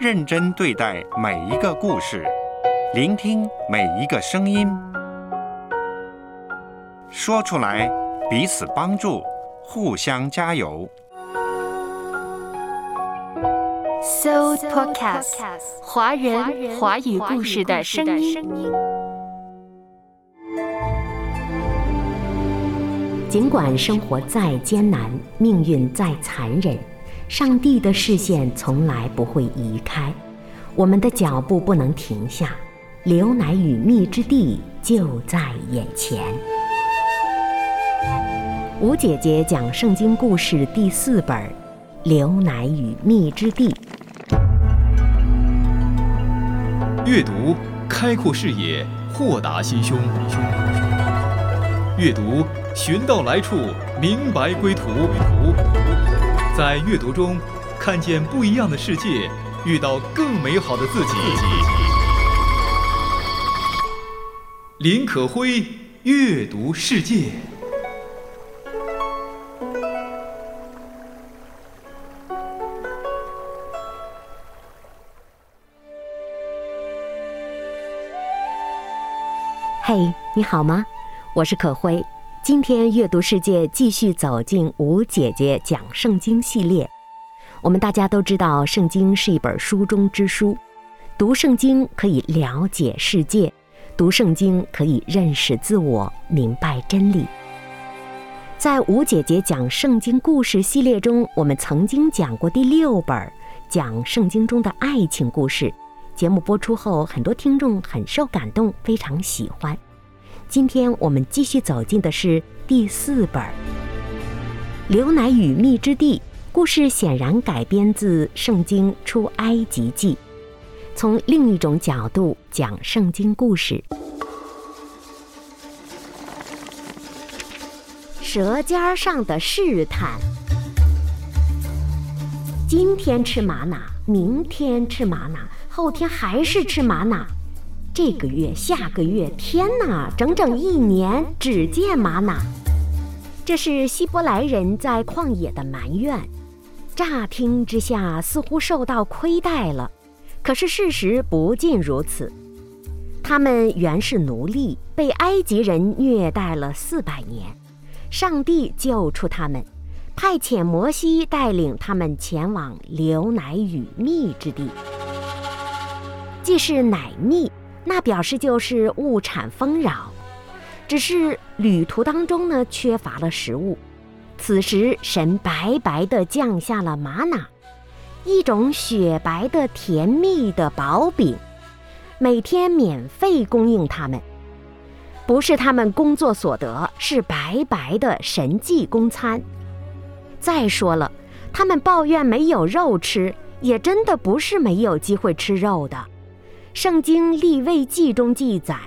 认真对待每一个故事，聆听每一个声音，说出来，彼此帮助，互相加油。So Podcast，华人华语故事的声音。尽管生活再艰难，命运再残忍，上帝的视线从来不会移开，我们的脚步不能停下。流奶与蜜之地就在眼前。吴姐姐讲圣经故事第四本《流奶与蜜之地》。阅读开阔视野，豁达心胸。阅读寻到来处，明白归途。在阅读中看见不一样的世界，遇到更美好的自己。林可辉阅读世界。嘿，你好吗？我是可辉。今天阅读世界继续走进吴姐姐讲圣经系列。我们大家都知道，圣经是一本书中之书，读圣经可以了解世界，读圣经可以认识自我，明白真理。在吴姐姐讲圣经故事系列中，我们曾经讲过第六本讲圣经中的爱情故事。节目播出后，很多听众很受感动，非常喜欢。今天我们继续走进的是第四本《流奶与蜜之地》。故事显然改编自《圣经出埃及记》，从另一种角度讲圣经故事。舌尖上的试探：今天吃玛瑙，明天吃玛瑙。后天还是吃玛瑙，这个月、下个月，天哪，整整一年只见玛瑙。这是希伯来人在旷野的埋怨，乍听之下似乎受到亏待了，可是事实不尽如此。他们原是奴隶，被埃及人虐待了四百年，上帝救出他们，派遣摩西带领他们前往流奶与蜜之地。既是奶蜜，那表示就是物产丰饶。只是旅途当中呢，缺乏了食物。此时，神白白的降下了玛瑙，一种雪白的甜蜜的薄饼，每天免费供应他们。不是他们工作所得，是白白的神迹供餐。再说了，他们抱怨没有肉吃，也真的不是没有机会吃肉的。圣经立位记中记载，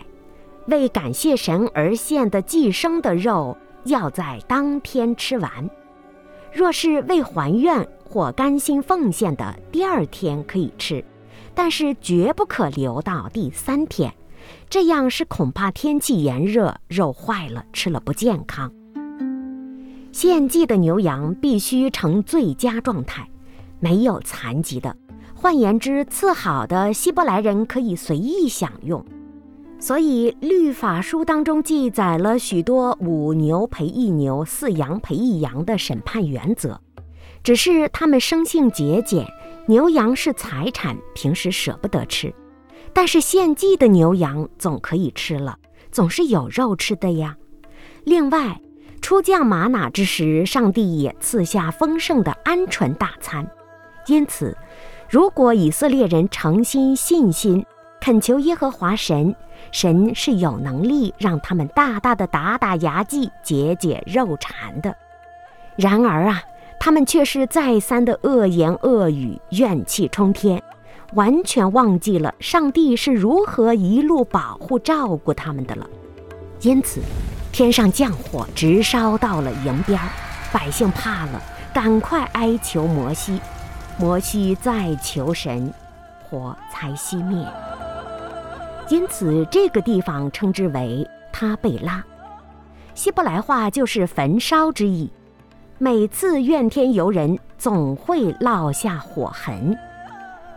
为感谢神而献的寄生的肉，要在当天吃完；若是为还愿或甘心奉献的，第二天可以吃，但是绝不可留到第三天，这样是恐怕天气炎热，肉坏了，吃了不健康。献祭的牛羊必须呈最佳状态，没有残疾的。换言之，赐好的希伯来人可以随意享用，所以律法书当中记载了许多五牛赔一牛、四羊赔一羊的审判原则。只是他们生性节俭，牛羊是财产，平时舍不得吃，但是献祭的牛羊总可以吃了，总是有肉吃的呀。另外，出降玛瑙之时，上帝也赐下丰盛的鹌鹑大餐，因此。如果以色列人诚心信心恳求耶和华神，神是有能力让他们大大的打打牙祭，解解肉馋的。然而啊，他们却是再三的恶言恶语，怨气冲天，完全忘记了上帝是如何一路保护照顾他们的了。因此，天上降火，直烧到了营边儿，百姓怕了，赶快哀求摩西。摩西再求神，火才熄灭。因此，这个地方称之为他贝拉，希伯来话就是焚烧之意。每次怨天尤人，总会落下火痕。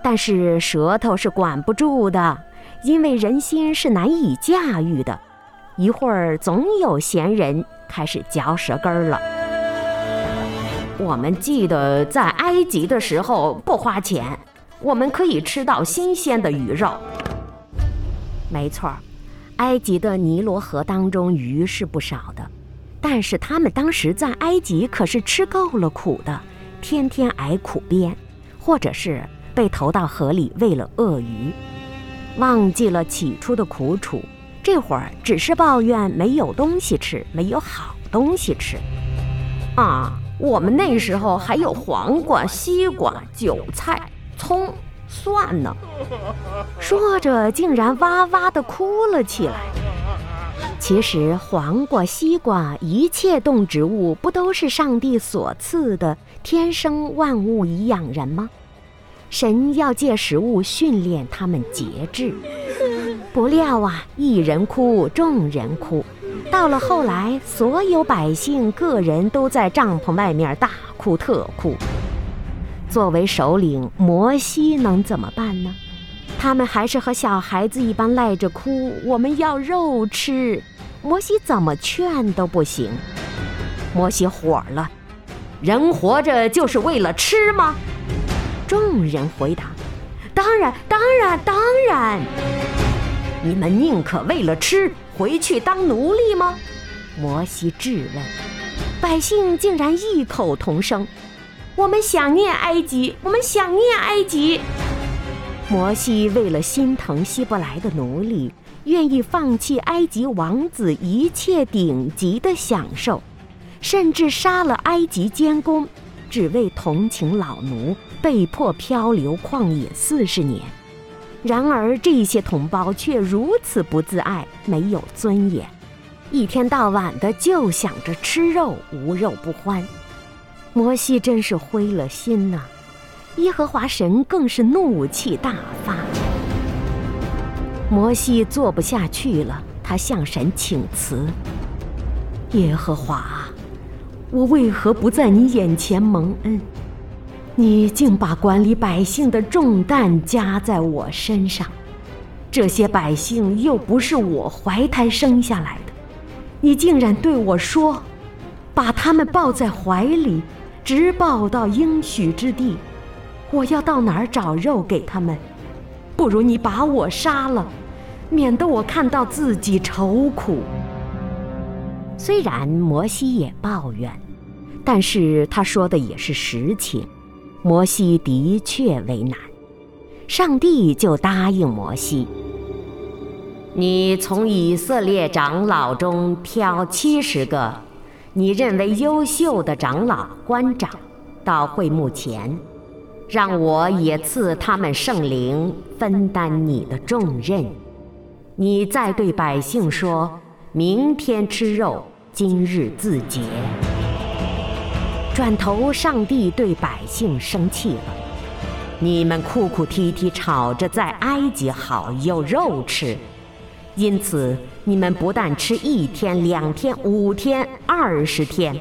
但是舌头是管不住的，因为人心是难以驾驭的。一会儿总有闲人开始嚼舌根儿了。我们记得在埃及的时候不花钱，我们可以吃到新鲜的鱼肉。没错，埃及的尼罗河当中鱼是不少的，但是他们当时在埃及可是吃够了苦的，天天挨苦鞭，或者是被投到河里喂了鳄鱼，忘记了起初的苦楚，这会儿只是抱怨没有东西吃，没有好东西吃。啊，我们那时候还有黄瓜、西瓜、韭菜、葱。蒜呢，说着竟然哇哇地哭了起来。其实黄瓜、西瓜，一切动植物不都是上帝所赐的天生万物以养人吗？神要借食物训练他们节制。不料啊，一人哭，众人哭。到了后来，所有百姓个人都在帐篷外面大哭特哭。作为首领，摩西能怎么办呢？他们还是和小孩子一般赖着哭。我们要肉吃，摩西怎么劝都不行。摩西火了：“人活着就是为了吃吗？”众人回答：“当然，当然，当然。”你们宁可为了吃回去当奴隶吗？摩西质问。百姓竟然异口同声。我们想念埃及，我们想念埃及。摩西为了心疼希伯来的奴隶，愿意放弃埃及王子一切顶级的享受，甚至杀了埃及监工，只为同情老奴，被迫漂流旷野四十年。然而这些同胞却如此不自爱，没有尊严，一天到晚的就想着吃肉，无肉不欢。摩西真是灰了心呐，耶和华神更是怒气大发。摩西做不下去了，他向神请辞：“耶和华，我为何不在你眼前蒙恩？你竟把管理百姓的重担加在我身上，这些百姓又不是我怀胎生下来的，你竟然对我说，把他们抱在怀里。”直抱到应许之地，我要到哪儿找肉给他们？不如你把我杀了，免得我看到自己愁苦。虽然摩西也抱怨，但是他说的也是实情。摩西的确为难，上帝就答应摩西：“你从以色列长老中挑七十个。”你认为优秀的长老、官长，到会幕前，让我也赐他们圣灵，分担你的重任。你再对百姓说：明天吃肉，今日自洁。转头，上帝对百姓生气了：你们哭哭啼啼吵着在埃及好有肉吃。因此，你们不但吃一天、两天、五天、二十天，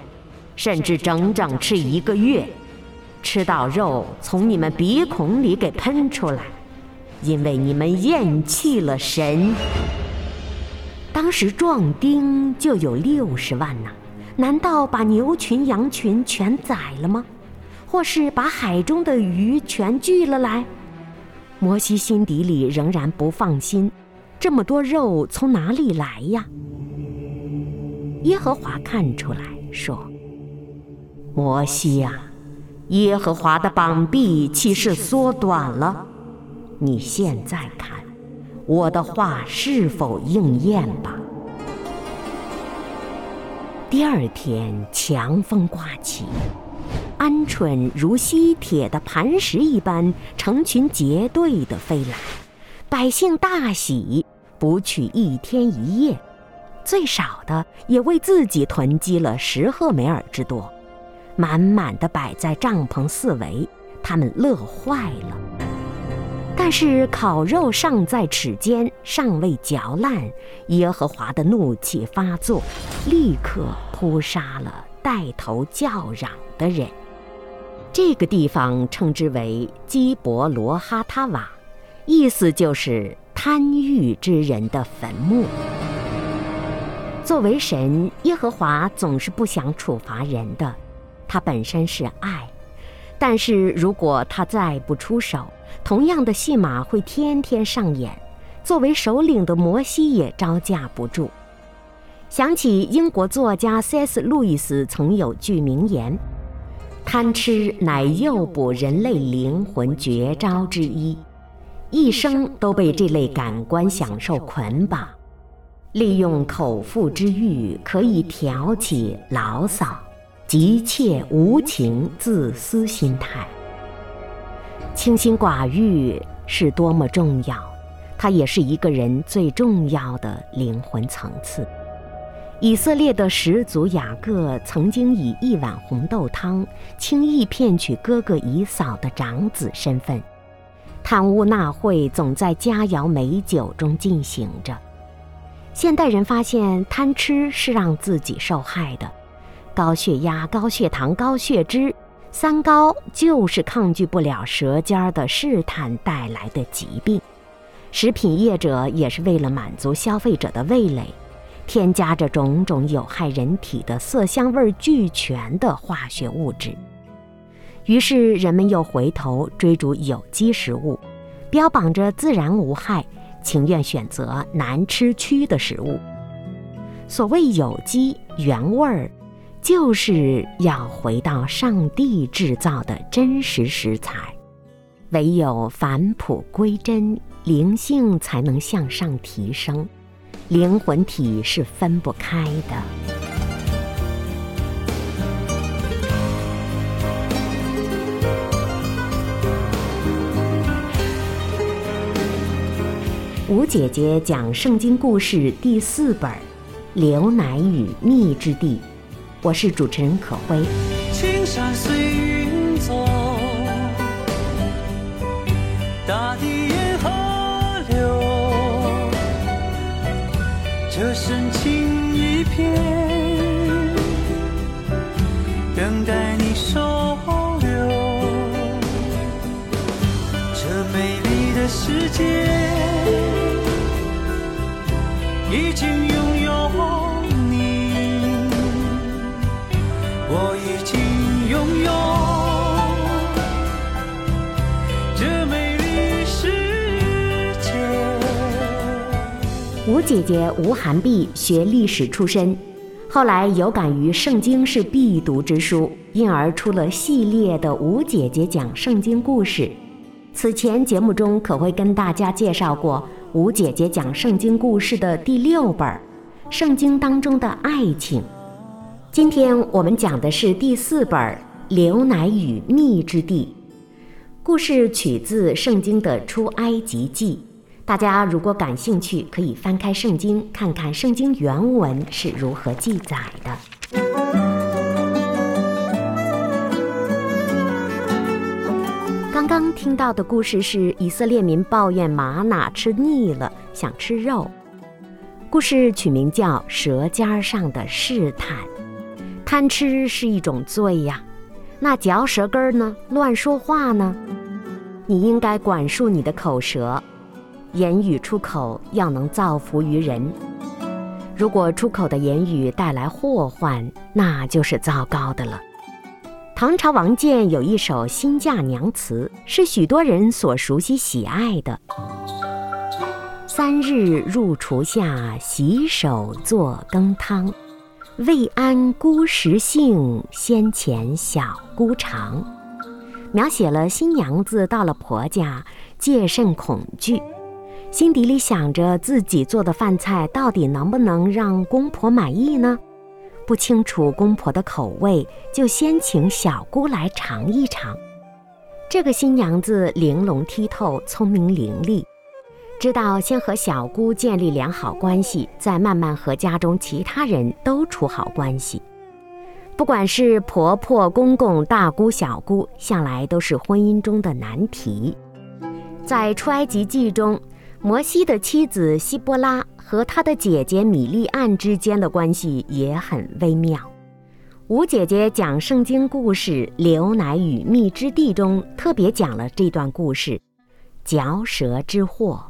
甚至整整吃一个月，吃到肉从你们鼻孔里给喷出来，因为你们厌弃了神。当时壮丁就有六十万呢，难道把牛群、羊群全宰了吗？或是把海中的鱼全聚了来？摩西心底里仍然不放心。这么多肉从哪里来呀？耶和华看出来，说：“摩西呀，耶和华的膀臂岂是缩短了？你现在看，我的话是否应验吧？”第二天，强风刮起，鹌鹑如吸铁的磐石一般，成群结队的飞来，百姓大喜。不去一天一夜，最少的也为自己囤积了十赫梅尔之多，满满的摆在帐篷四围，他们乐坏了。但是烤肉尚在齿间，尚未嚼烂，耶和华的怒气发作，立刻扑杀了带头叫嚷的人。这个地方称之为基伯罗哈塔瓦，意思就是贪欲之人的坟墓。作为神，耶和华总是不想处罚人的，他本身是爱。但是如果他再不出手，同样的戏码会天天上演。作为首领的摩西也招架不住。想起英国作家 C.S. 路易斯曾有句名言：“贪吃乃诱捕人类灵魂绝招之一，一生都被这类感官享受捆绑，利用口腹之欲可以挑起牢骚。”急切无情、自私心态，清心寡欲是多么重要，它也是一个人最重要的灵魂层次。以色列的始祖雅各曾经以一碗红豆汤轻易骗取哥哥以扫的长子身份，贪污纳贿总在佳肴美酒中进行着。现代人发现贪吃是让自己受害的。高血压、高血糖、高血脂，三高就是抗拒不了舌尖的试探带来的疾病。食品业者也是为了满足消费者的味蕾，添加着种种有害人体的色香味俱全的化学物质。于是人们又回头追逐有机食物，标榜着自然无害，情愿选择难吃区的食物。所谓有机原味儿。就是要回到上帝制造的真实食材，唯有返璞归真，灵性才能向上提升，灵魂体是分不开的。吴姐姐讲圣经故事第四本《流奶与蜜之地》。我是主持人可辉。青山随云走，大地沿河流，这深情一片，等待你收留。这美丽的世界，已经拥有。吴姐姐吴寒碧学历史出身，后来有感于圣经是必读之书，因而出了系列的吴姐姐讲圣经故事。此前节目中可会跟大家介绍过吴姐姐讲圣经故事的第六本《圣经当中的爱情》。今天我们讲的是第四本《流奶与蜜之地》，故事取自圣经的出埃及记。大家如果感兴趣，可以翻开圣经，看看圣经原文是如何记载的。刚刚听到的故事是以色列民抱怨玛瑙吃腻了，想吃肉。故事取名叫《舌尖上的试探》。贪吃是一种罪呀，那嚼舌根呢？乱说话呢？你应该管束你的口舌。言语出口要能造福于人，如果出口的言语带来祸患，那就是糟糕的了。唐朝王建有一首新嫁娘词，是许多人所熟悉喜爱的：“三日入厨下，洗手做羹汤。未谙姑食性，先前小姑尝。”描写了新娘子到了婆家，戒慎恐惧。心底里想着自己做的饭菜到底能不能让公婆满意呢？不清楚公婆的口味，就先请小姑来尝一尝。这个新娘子玲珑剔透，聪明伶俐，知道先和小姑建立良好关系，再慢慢和家中其他人都处好关系。不管是婆婆、公公、大姑、小姑，向来都是婚姻中的难题。在出埃及记中。摩西的妻子希波拉和他的姐姐米利暗之间的关系也很微妙。吴姐姐讲圣经故事《流奶与蜜之地》中特别讲了这段故事：嚼舌之祸。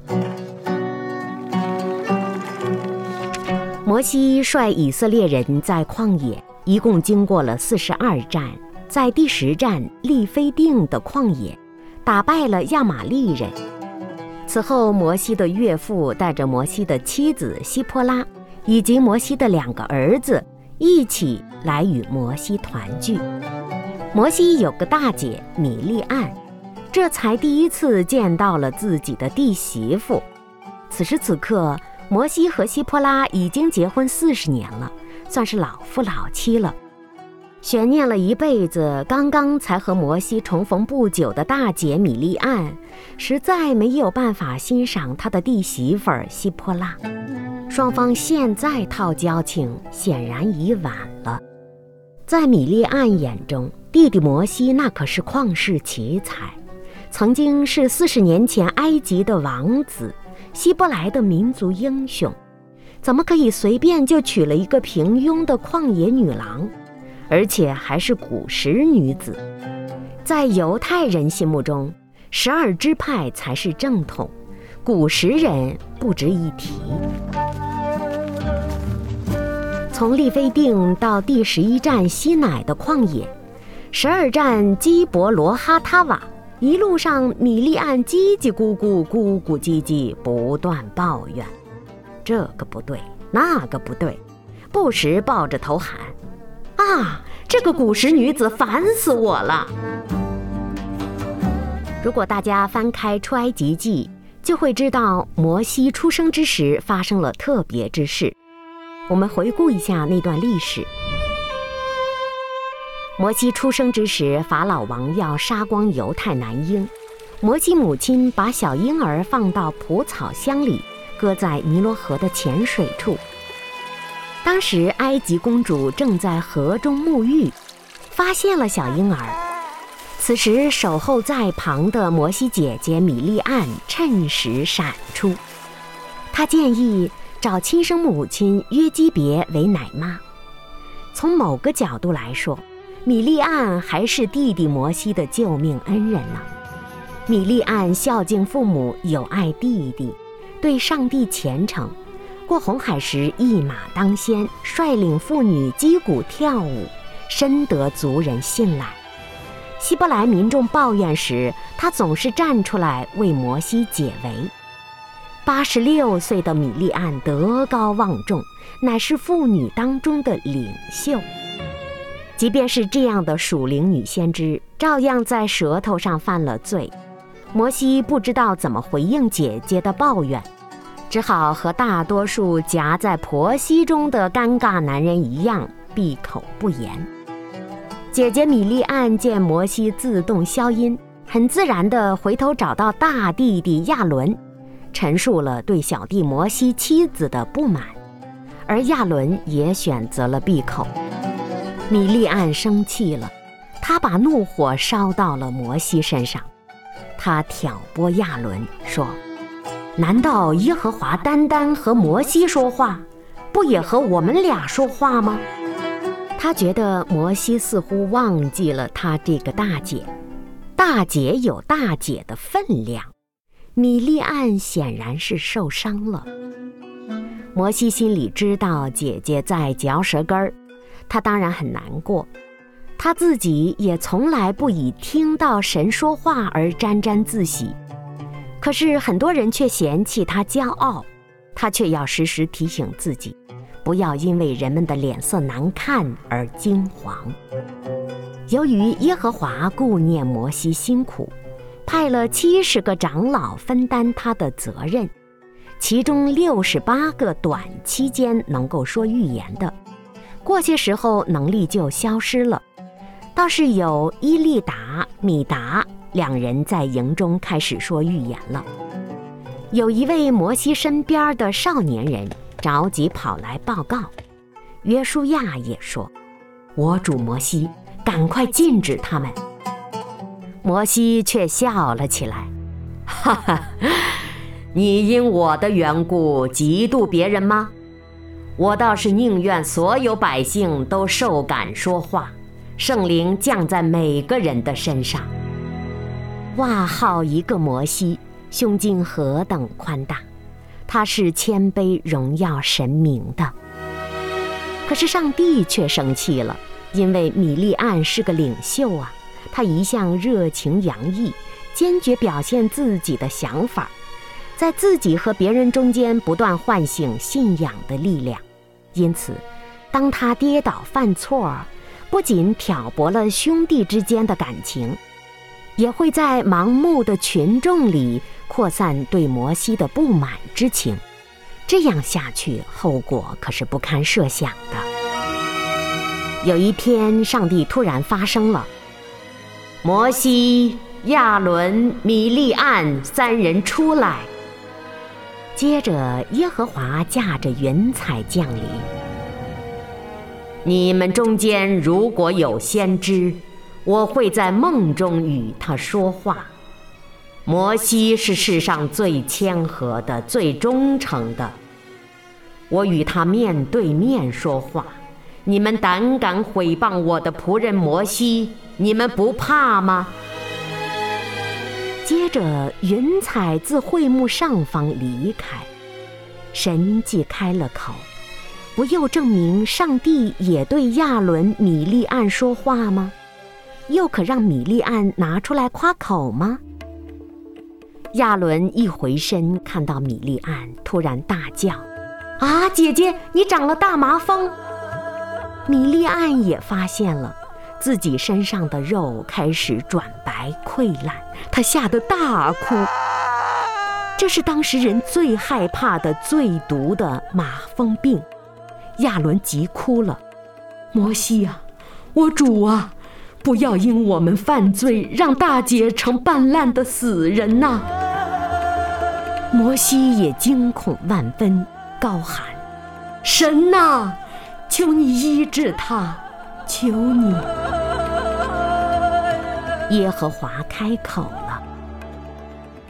摩西率以色列人在旷野，一共经过了四十二站，在第十站利非定的旷野，打败了亚玛利人。此后，摩西的岳父带着摩西的妻子希波拉，以及摩西的两个儿子一起来与摩西团聚。摩西有个大姐米利暗，这才第一次见到了自己的弟媳妇。此时此刻。摩西和希波拉已经结婚四十年了，算是老夫老妻了。悬念了一辈子，刚刚才和摩西重逢不久的大姐米利暗，实在没有办法欣赏他的弟媳妇儿希波拉。双方现在套交情，显然已晚了。在米利暗眼中，弟弟摩西那可是旷世奇才，曾经是四十年前埃及的王子。希伯来的民族英雄，怎么可以随便就娶了一个平庸的旷野女郎，而且还是古时女子？在犹太人心目中，十二支派才是正统，古时人不值一提。从利非定到第十一站西乃的旷野，十二站基伯罗哈塔瓦。一路上，米利暗叽叽咕咕、咕咕唧唧，不断抱怨，这个不对，那个不对，不时抱着头喊：“啊，这个古时女子烦死我了！”如果大家翻开《出埃及记》，就会知道摩西出生之时发生了特别之事。我们回顾一下那段历史。摩西出生之时，法老王要杀光犹太男婴。摩西母亲把小婴儿放到蒲草箱里，搁在尼罗河的浅水处。当时埃及公主正在河中沐浴，发现了小婴儿。此时守候在旁的摩西姐姐米利暗趁时闪出，她建议找亲生母亲约基别为奶妈。从某个角度来说，米利暗还是弟弟摩西的救命恩人呢。米利暗孝敬父母，友爱弟弟，对上帝虔诚。过红海时一马当先，率领妇女击鼓跳舞，深得族人信赖。希伯来民众抱怨时，他总是站出来为摩西解围。八十六岁的米利暗德高望重，乃是妇女当中的领袖。即便是这样的属灵女先知，照样在舌头上犯了罪。摩西不知道怎么回应姐姐的抱怨，只好和大多数夹在婆媳中的尴尬男人一样，闭口不言。姐姐米莉安见摩西自动消音，很自然地回头找到大弟弟亚伦，陈述了对小弟摩西妻子的不满，而亚伦也选择了闭口。米莉安生气了，她把怒火烧到了摩西身上。她挑拨亚伦说：“难道耶和华单单和摩西说话，不也和我们俩说话吗？”他觉得摩西似乎忘记了他这个大姐，大姐有大姐的分量。米利暗显然是受伤了。摩西心里知道姐姐在嚼舌根儿。他当然很难过，他自己也从来不以听到神说话而沾沾自喜。可是很多人却嫌弃他骄傲，他却要时时提醒自己，不要因为人们的脸色难看而惊惶。由于耶和华顾念摩西辛苦，派了七十个长老分担他的责任，其中六十八个短期间能够说预言的。过些时候，能力就消失了。倒是有伊利达、米达两人在营中开始说预言了。有一位摩西身边的少年人着急跑来报告，约书亚也说：“我主摩西，赶快禁止他们。”摩西却笑了起来：“哈哈，你因我的缘故嫉妒别人吗？”我倒是宁愿所有百姓都受感说话，圣灵降在每个人的身上。哇，好一个摩西，胸襟何等宽大！他是谦卑荣耀神明的。可是上帝却生气了，因为米利暗是个领袖啊，他一向热情洋溢，坚决表现自己的想法，在自己和别人中间不断唤醒信仰的力量。因此，当他跌倒犯错，不仅挑拨了兄弟之间的感情，也会在盲目的群众里扩散对摩西的不满之情。这样下去，后果可是不堪设想的。有一天，上帝突然发声了：“摩西、亚伦、米利暗三人出来。”接着，耶和华驾着云彩降临。你们中间如果有先知，我会在梦中与他说话。摩西是世上最谦和的、最忠诚的。我与他面对面说话，你们胆敢毁谤我的仆人摩西，你们不怕吗？接着，云彩自会幕上方离开，神既开了口，不又证明上帝也对亚伦、米利暗说话吗？又可让米利安拿出来夸口吗？亚伦一回身，看到米利安，突然大叫：“啊，姐姐，你长了大麻风！”米利安也发现了自己身上的肉开始转白溃烂，他吓得大哭。这是当时人最害怕的、最毒的麻风病。亚伦急哭了：“摩西呀，我主啊，不要因我们犯罪，让大姐成半烂的死人呐！”摩西也惊恐万分，高喊：“神呐，求你医治他，求你！”耶和华开口了：“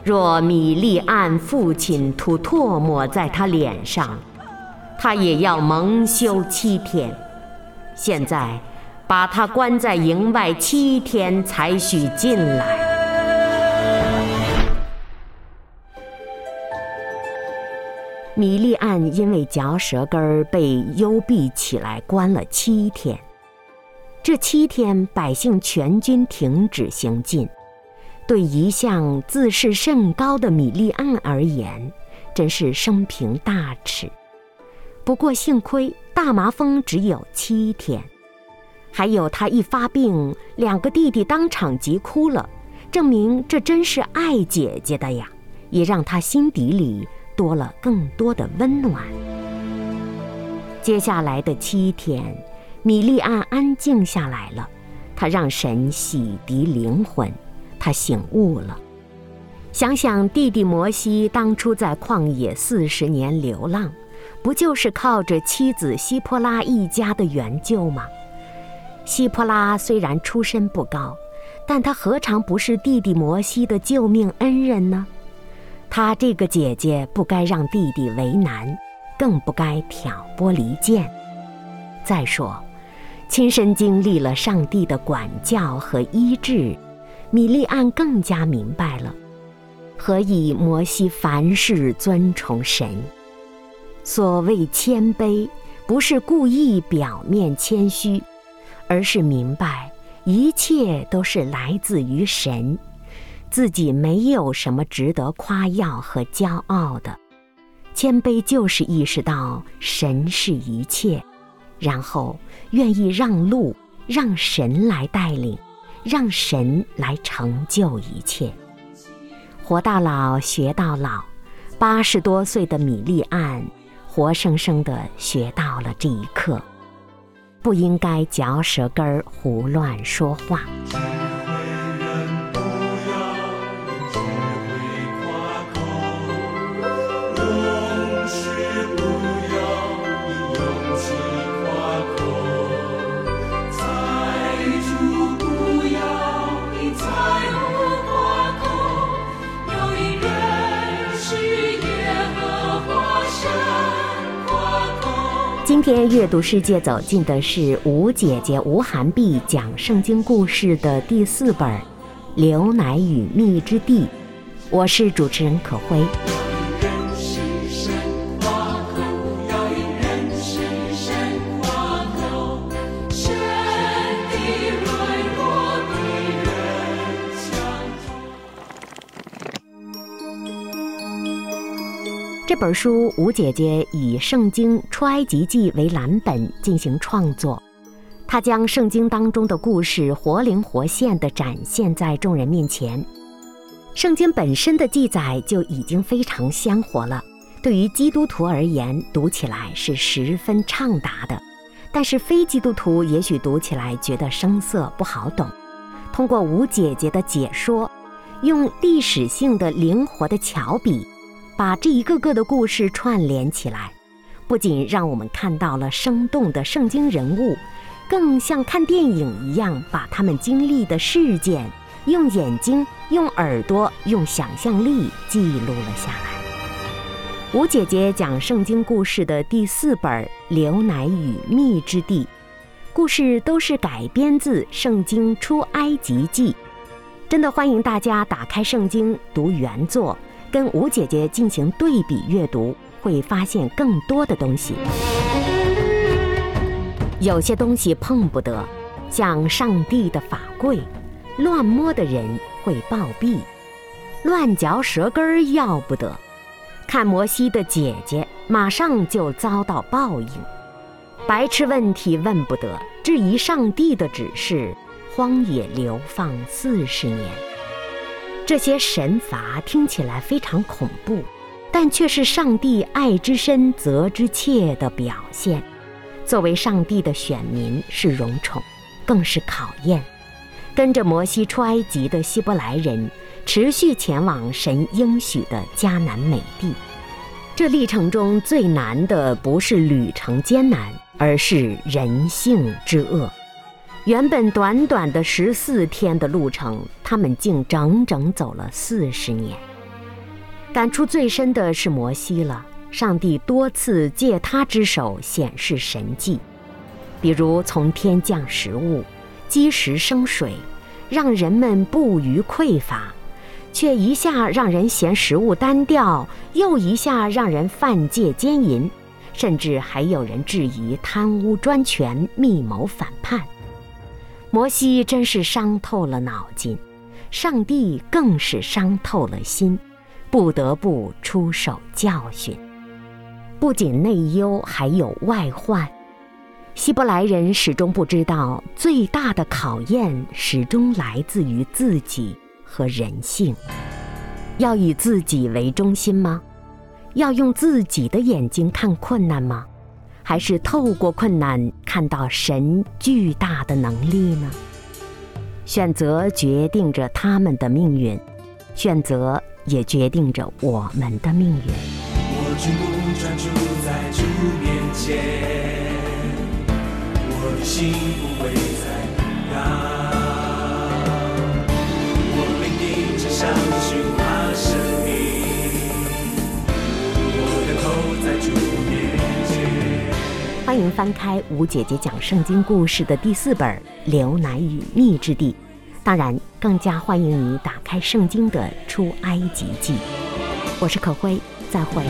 若米利暗父亲吐唾沫在他脸上，他也要蒙羞七天。现在，把他关在营外七天，才许进来。”米利暗因为嚼舌根儿被幽闭起来，关了七天。这七天，百姓全军停止行进。对一向自视甚高的米利暗而言，真是生平大耻。不过幸亏大麻风只有七天，还有他一发病，两个弟弟当场急哭了，证明这真是爱姐姐的呀，也让他心底里。多了更多的温暖。接下来的七天，米利安安静下来了，他让神洗涤灵魂，他醒悟了。想想弟弟摩西当初在旷野四十年流浪，不就是靠着妻子希波拉一家的援救吗？希波拉虽然出身不高，但他何尝不是弟弟摩西的救命恩人呢？他这个姐姐不该让弟弟为难，更不该挑拨离间。再说，亲身经历了上帝的管教和医治，米利安更加明白了，何以摩西凡事尊崇神。所谓谦卑，不是故意表面谦虚，而是明白一切都是来自于神。自己没有什么值得夸耀和骄傲的，谦卑就是意识到神是一切，然后愿意让路，让神来带领，让神来成就一切。活到老，学到老。八十多岁的米利安，活生生的学到了这一课：不应该嚼舌根儿胡乱说话。今天阅读世界走进的是吴姐姐吴寒碧讲圣经故事的第四本《牛奶与蜜之地》，我是主持人可辉。本书，吴姐姐以《圣经·出埃及记》为蓝本进行创作，她将圣经当中的故事活灵活现地展现在众人面前。圣经本身的记载就已经非常鲜活了，对于基督徒而言，读起来是十分畅达的；但是非基督徒也许读起来觉得生涩不好懂。通过吴姐姐的解说，用历史性的灵活的巧笔。把这一个个的故事串联起来，不仅让我们看到了生动的圣经人物，更像看电影一样，把他们经历的事件用眼睛、用耳朵、用想象力记录了下来。吴姐姐讲圣经故事的第四本《流奶与蜜之地》，故事都是改编自《圣经出埃及记》，真的欢迎大家打开圣经读原作。跟吴姐姐进行对比阅读，会发现更多的东西。有些东西碰不得，像上帝的法柜，乱摸的人会暴毙；乱嚼舌根儿要不得。看摩西的姐姐，马上就遭到报应。白痴问题问不得，质疑上帝的指示，荒野流放四十年。这些神罚听起来非常恐怖，但却是上帝爱之深责之切的表现。作为上帝的选民是荣宠，更是考验。跟着摩西出埃及的希伯来人，持续前往神应许的迦南美地。这历程中最难的不是旅程艰难，而是人性之恶。原本短短的十四天的路程，他们竟整整走了四十年。感触最深的是摩西了。上帝多次借他之手显示神迹，比如从天降食物，积石生水，让人们不虞匮乏，却一下让人嫌食物单调，又一下让人犯戒奸淫，甚至还有人质疑贪污专权、密谋反叛。摩西真是伤透了脑筋，上帝更是伤透了心，不得不出手教训。不仅内忧，还有外患。希伯来人始终不知道，最大的考验始终来自于自己和人性。要以自己为中心吗？要用自己的眼睛看困难吗？还是透过困难看到神巨大的能力呢？选择决定着他们的命运，选择也决定着我们的命运。我全部专注在主面前，我的心不会再动摇。我命定只想欢迎翻开吴姐姐讲圣经故事的第四本《流奶与蜜之地》，当然更加欢迎你打开圣经的出埃及记。我是可辉，再会。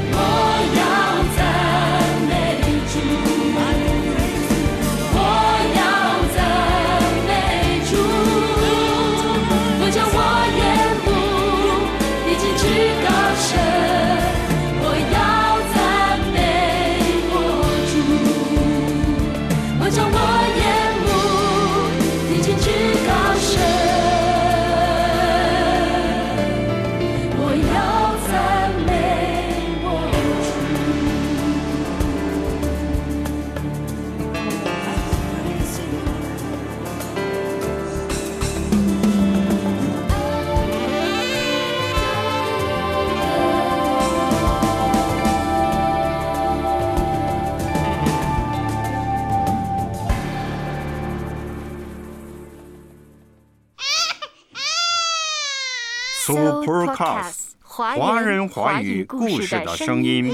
，Supercast 华人华语故事的声音。